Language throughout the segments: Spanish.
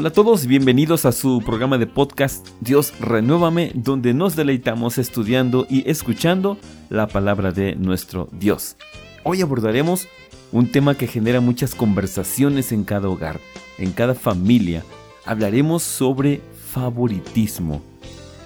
Hola a todos, bienvenidos a su programa de podcast Dios Renuévame, donde nos deleitamos estudiando y escuchando la palabra de nuestro Dios. Hoy abordaremos un tema que genera muchas conversaciones en cada hogar, en cada familia. Hablaremos sobre favoritismo.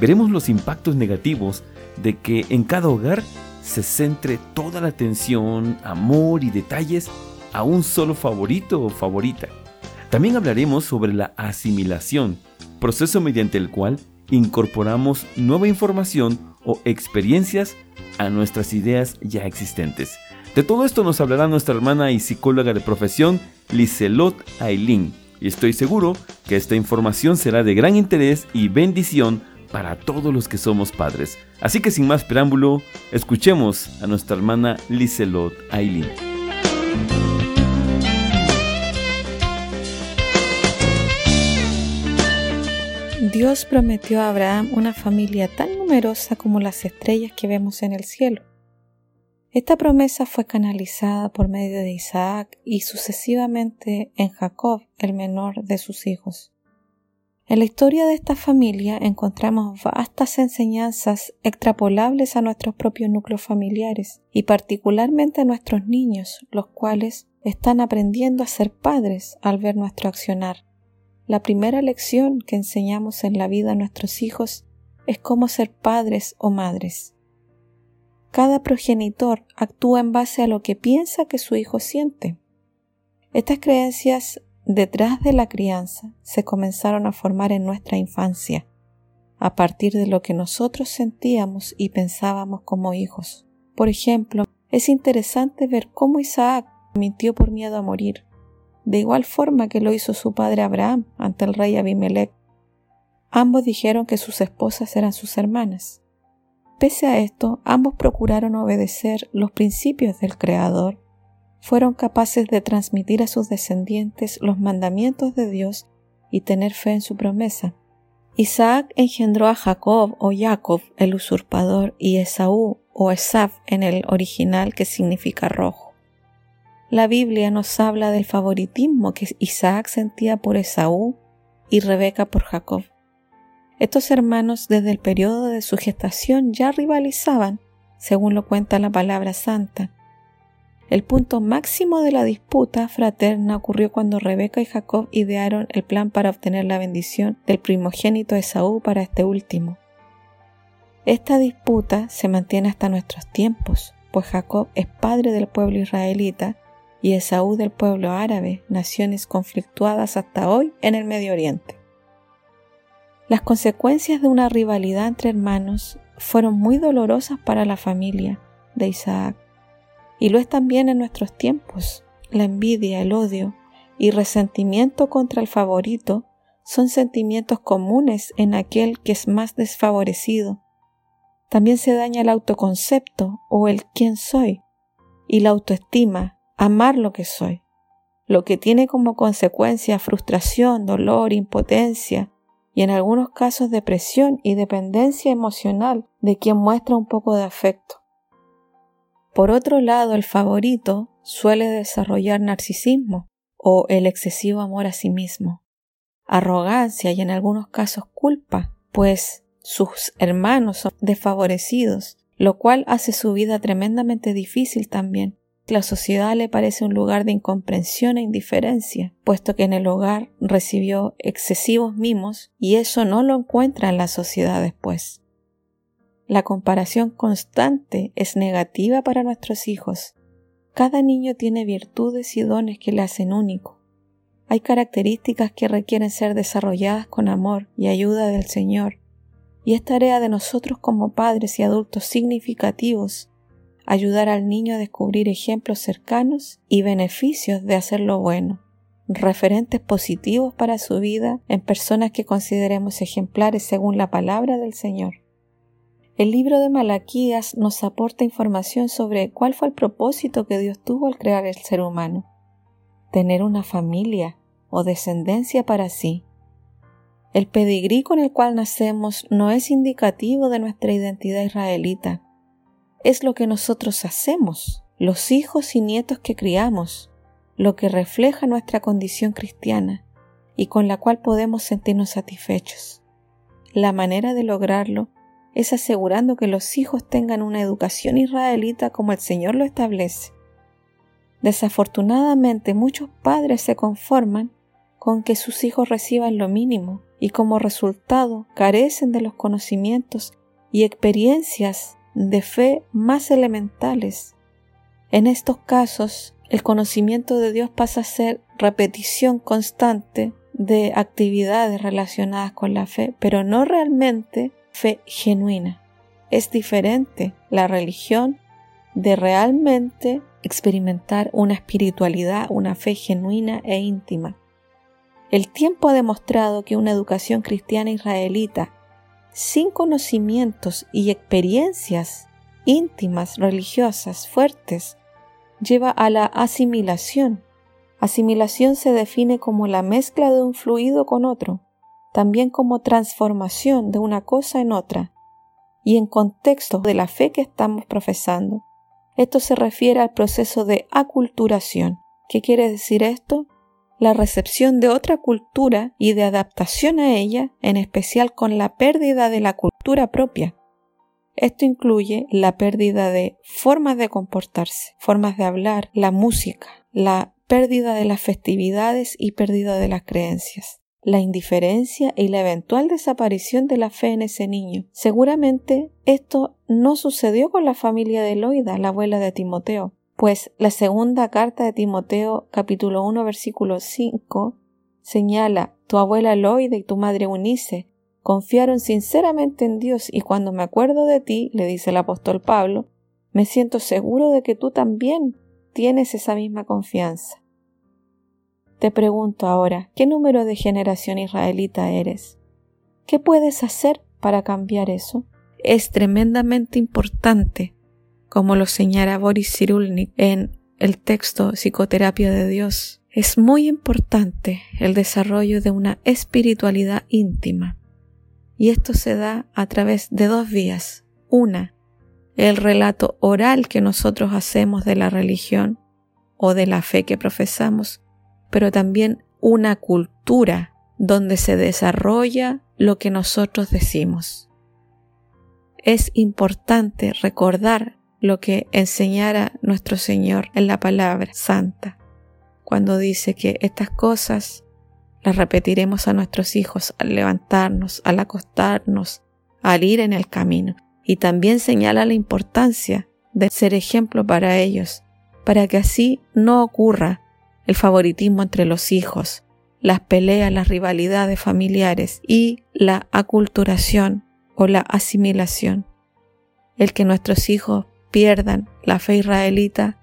Veremos los impactos negativos de que en cada hogar se centre toda la atención, amor y detalles a un solo favorito o favorita. También hablaremos sobre la asimilación, proceso mediante el cual incorporamos nueva información o experiencias a nuestras ideas ya existentes. De todo esto nos hablará nuestra hermana y psicóloga de profesión, Liselot Ailín, y estoy seguro que esta información será de gran interés y bendición para todos los que somos padres. Así que sin más preámbulo, escuchemos a nuestra hermana Liselot Ailín. Dios prometió a Abraham una familia tan numerosa como las estrellas que vemos en el cielo. Esta promesa fue canalizada por medio de Isaac y sucesivamente en Jacob, el menor de sus hijos. En la historia de esta familia encontramos vastas enseñanzas extrapolables a nuestros propios núcleos familiares y particularmente a nuestros niños, los cuales están aprendiendo a ser padres al ver nuestro accionar. La primera lección que enseñamos en la vida a nuestros hijos es cómo ser padres o madres. Cada progenitor actúa en base a lo que piensa que su hijo siente. Estas creencias detrás de la crianza se comenzaron a formar en nuestra infancia, a partir de lo que nosotros sentíamos y pensábamos como hijos. Por ejemplo, es interesante ver cómo Isaac mintió por miedo a morir de igual forma que lo hizo su padre Abraham ante el rey Abimelech. Ambos dijeron que sus esposas eran sus hermanas. Pese a esto, ambos procuraron obedecer los principios del Creador, fueron capaces de transmitir a sus descendientes los mandamientos de Dios y tener fe en su promesa. Isaac engendró a Jacob o Jacob, el usurpador, y Esaú o Esaf en el original que significa rojo. La Biblia nos habla del favoritismo que Isaac sentía por Esaú y Rebeca por Jacob. Estos hermanos desde el periodo de su gestación ya rivalizaban, según lo cuenta la palabra santa. El punto máximo de la disputa fraterna ocurrió cuando Rebeca y Jacob idearon el plan para obtener la bendición del primogénito Esaú para este último. Esta disputa se mantiene hasta nuestros tiempos, pues Jacob es padre del pueblo israelita y Esaú del pueblo árabe, naciones conflictuadas hasta hoy en el Medio Oriente. Las consecuencias de una rivalidad entre hermanos fueron muy dolorosas para la familia de Isaac, y lo es también en nuestros tiempos. La envidia, el odio y resentimiento contra el favorito son sentimientos comunes en aquel que es más desfavorecido. También se daña el autoconcepto o el quién soy y la autoestima amar lo que soy, lo que tiene como consecuencia frustración, dolor, impotencia y en algunos casos depresión y dependencia emocional de quien muestra un poco de afecto. Por otro lado, el favorito suele desarrollar narcisismo o el excesivo amor a sí mismo, arrogancia y en algunos casos culpa, pues sus hermanos son desfavorecidos, lo cual hace su vida tremendamente difícil también, la sociedad le parece un lugar de incomprensión e indiferencia, puesto que en el hogar recibió excesivos mimos y eso no lo encuentra en la sociedad después. La comparación constante es negativa para nuestros hijos. Cada niño tiene virtudes y dones que le hacen único. Hay características que requieren ser desarrolladas con amor y ayuda del Señor, y es tarea de nosotros como padres y adultos significativos ayudar al niño a descubrir ejemplos cercanos y beneficios de hacer lo bueno, referentes positivos para su vida en personas que consideremos ejemplares según la palabra del Señor. El libro de Malaquías nos aporta información sobre cuál fue el propósito que Dios tuvo al crear el ser humano. Tener una familia o descendencia para sí. El pedigrí con el cual nacemos no es indicativo de nuestra identidad israelita, es lo que nosotros hacemos, los hijos y nietos que criamos, lo que refleja nuestra condición cristiana. y con la cual podemos sentirnos satisfechos. La manera de lograrlo es asegurando que los hijos tengan una educación israelita como el Señor lo establece. Desafortunadamente muchos padres se conforman con que sus hijos reciban lo mínimo y como resultado carecen de los conocimientos y experiencias de fe más elementales. En estos casos, el conocimiento de Dios pasa a ser repetición constante de actividades relacionadas con la fe, pero no realmente fe genuina. Es diferente la religión de realmente experimentar una espiritualidad, una fe genuina e íntima. El tiempo ha demostrado que una educación cristiana israelita sin conocimientos y experiencias íntimas, religiosas, fuertes, lleva a la asimilación. Asimilación se define como la mezcla de un fluido con otro, también como transformación de una cosa en otra, y en contexto de la fe que estamos profesando. Esto se refiere al proceso de aculturación. ¿Qué quiere decir esto? La recepción de otra cultura y de adaptación a ella, en especial con la pérdida de la cultura propia. Esto incluye la pérdida de formas de comportarse, formas de hablar, la música, la pérdida de las festividades y pérdida de las creencias la indiferencia y la eventual desaparición de la fe en ese niño. Seguramente esto no sucedió con la familia de Loida, la abuela de Timoteo, pues la segunda carta de Timoteo capítulo 1 versículo 5 señala tu abuela Loida y tu madre Unice confiaron sinceramente en Dios y cuando me acuerdo de ti, le dice el apóstol Pablo, me siento seguro de que tú también tienes esa misma confianza. Te pregunto ahora, ¿qué número de generación israelita eres? ¿Qué puedes hacer para cambiar eso? Es tremendamente importante, como lo señala Boris Cyrulnik en el texto Psicoterapia de Dios. Es muy importante el desarrollo de una espiritualidad íntima. Y esto se da a través de dos vías. Una, el relato oral que nosotros hacemos de la religión o de la fe que profesamos pero también una cultura donde se desarrolla lo que nosotros decimos. Es importante recordar lo que enseñara nuestro Señor en la palabra santa, cuando dice que estas cosas las repetiremos a nuestros hijos al levantarnos, al acostarnos, al ir en el camino. Y también señala la importancia de ser ejemplo para ellos, para que así no ocurra el favoritismo entre los hijos, las peleas, las rivalidades familiares y la aculturación o la asimilación. El que nuestros hijos pierdan la fe israelita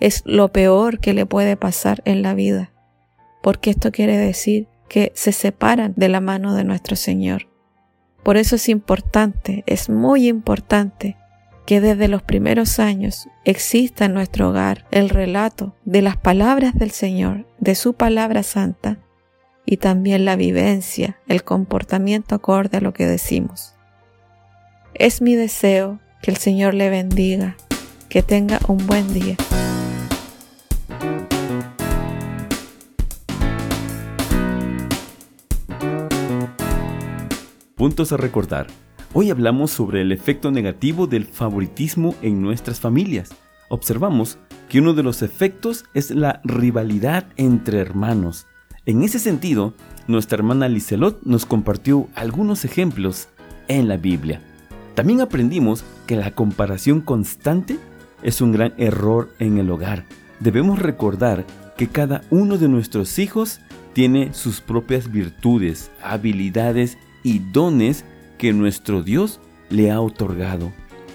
es lo peor que le puede pasar en la vida, porque esto quiere decir que se separan de la mano de nuestro Señor. Por eso es importante, es muy importante que desde los primeros años exista en nuestro hogar el relato de las palabras del Señor, de su palabra santa, y también la vivencia, el comportamiento acorde a lo que decimos. Es mi deseo que el Señor le bendiga, que tenga un buen día. Puntos a recordar. Hoy hablamos sobre el efecto negativo del favoritismo en nuestras familias. Observamos que uno de los efectos es la rivalidad entre hermanos. En ese sentido, nuestra hermana Liselot nos compartió algunos ejemplos en la Biblia. También aprendimos que la comparación constante es un gran error en el hogar. Debemos recordar que cada uno de nuestros hijos tiene sus propias virtudes, habilidades y dones que nuestro Dios le ha otorgado.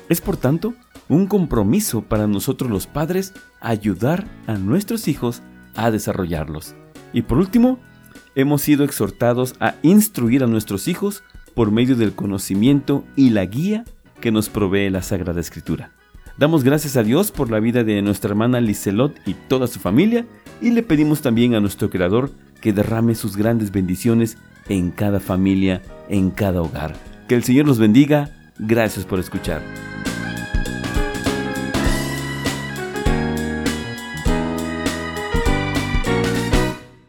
Es por tanto un compromiso para nosotros los padres ayudar a nuestros hijos a desarrollarlos. Y por último, hemos sido exhortados a instruir a nuestros hijos por medio del conocimiento y la guía que nos provee la Sagrada Escritura. Damos gracias a Dios por la vida de nuestra hermana Liselot y toda su familia y le pedimos también a nuestro Creador que derrame sus grandes bendiciones en cada familia, en cada hogar. Que el Señor los bendiga. Gracias por escuchar.